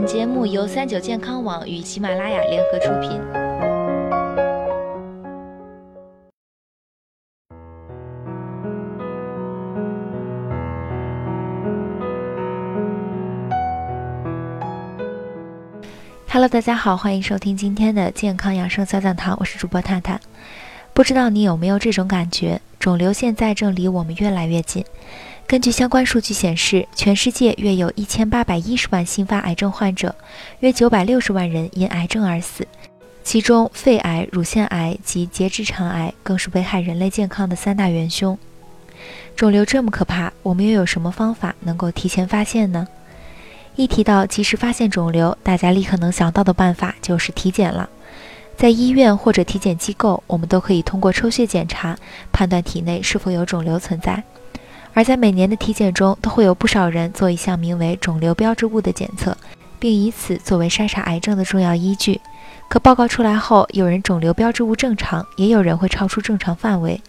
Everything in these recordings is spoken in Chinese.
本节目由三九健康网与喜马拉雅联合出品。Hello，大家好，欢迎收听今天的健康养生小讲堂，我是主播探探。不知道你有没有这种感觉？肿瘤现在正离我们越来越近。根据相关数据显示，全世界约有一千八百一十万新发癌症患者，约九百六十万人因癌症而死，其中肺癌、乳腺癌及结直肠癌更是危害人类健康的三大元凶。肿瘤这么可怕，我们又有什么方法能够提前发现呢？一提到及时发现肿瘤，大家立刻能想到的办法就是体检了。在医院或者体检机构，我们都可以通过抽血检查判断体内是否有肿瘤存在。而在每年的体检中，都会有不少人做一项名为肿瘤标志物的检测，并以此作为筛查癌症的重要依据。可报告出来后，有人肿瘤标志物正常，也有人会超出正常范围。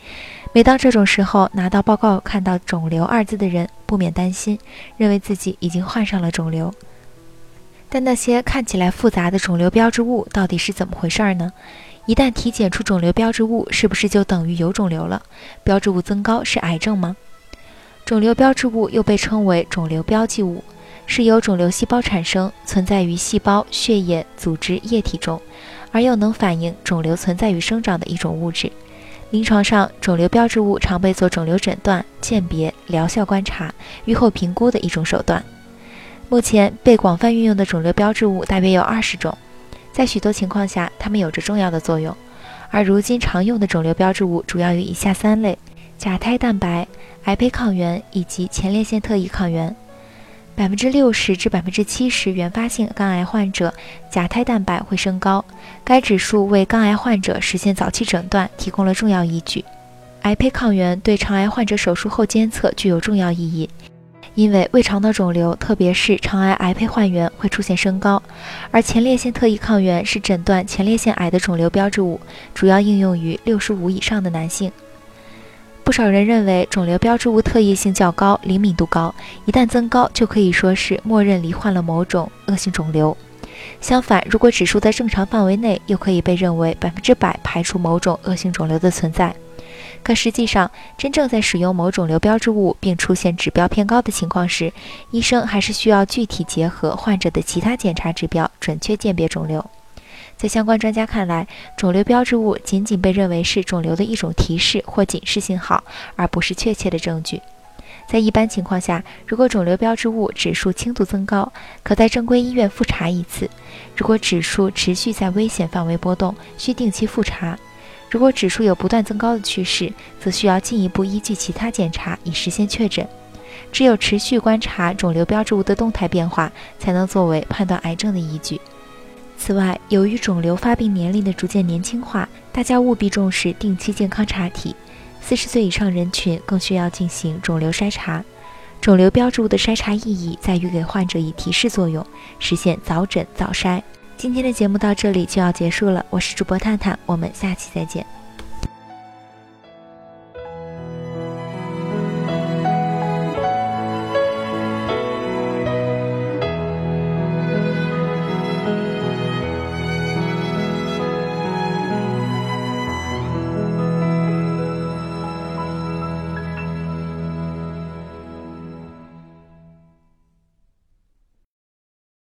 每当这种时候，拿到报告看到“肿瘤”二字的人，不免担心，认为自己已经患上了肿瘤。但那些看起来复杂的肿瘤标志物到底是怎么回事儿呢？一旦体检出肿瘤标志物，是不是就等于有肿瘤了？标志物增高是癌症吗？肿瘤标志物又被称为肿瘤标记物，是由肿瘤细胞产生，存在于细胞、血液、组织、液体中，而又能反映肿瘤存在与生长的一种物质。临床上，肿瘤标志物常被做肿瘤诊断、鉴别、疗效观察、预后评估的一种手段。目前被广泛运用的肿瘤标志物大约有二十种，在许多情况下，它们有着重要的作用。而如今常用的肿瘤标志物主要有以下三类：甲胎蛋白。癌胚抗原以及前列腺特异抗原，百分之六十至百分之七十原发性肝癌患者甲胎蛋白会升高，该指数为肝癌患者实现早期诊断提供了重要依据。癌胚抗原对肠癌患者手术后监测具有重要意义，因为胃肠道肿瘤，特别是肠癌癌胚患原会出现升高，而前列腺特异抗原是诊断前列腺癌的肿瘤标志物，主要应用于六十五以上的男性。不少人认为肿瘤标志物特异性较高，灵敏度高，一旦增高就可以说是默认罹患了某种恶性肿瘤。相反，如果指数在正常范围内，又可以被认为百分之百排除某种恶性肿瘤的存在。可实际上，真正在使用某肿瘤标志物并出现指标偏高的情况时，医生还是需要具体结合患者的其他检查指标，准确鉴别肿瘤。在相关专家看来，肿瘤标志物仅仅被认为是肿瘤的一种提示或警示信号，而不是确切的证据。在一般情况下，如果肿瘤标志物指数轻度增高，可在正规医院复查一次；如果指数持续在危险范围波动，需定期复查；如果指数有不断增高的趋势，则需要进一步依据其他检查以实现确诊。只有持续观察肿瘤标志物的动态变化，才能作为判断癌症的依据。此外，由于肿瘤发病年龄的逐渐年轻化，大家务必重视定期健康查体。四十岁以上人群更需要进行肿瘤筛查。肿瘤标志物的筛查意义在于给患者以提示作用，实现早诊早筛。今天的节目到这里就要结束了，我是主播探探，我们下期再见。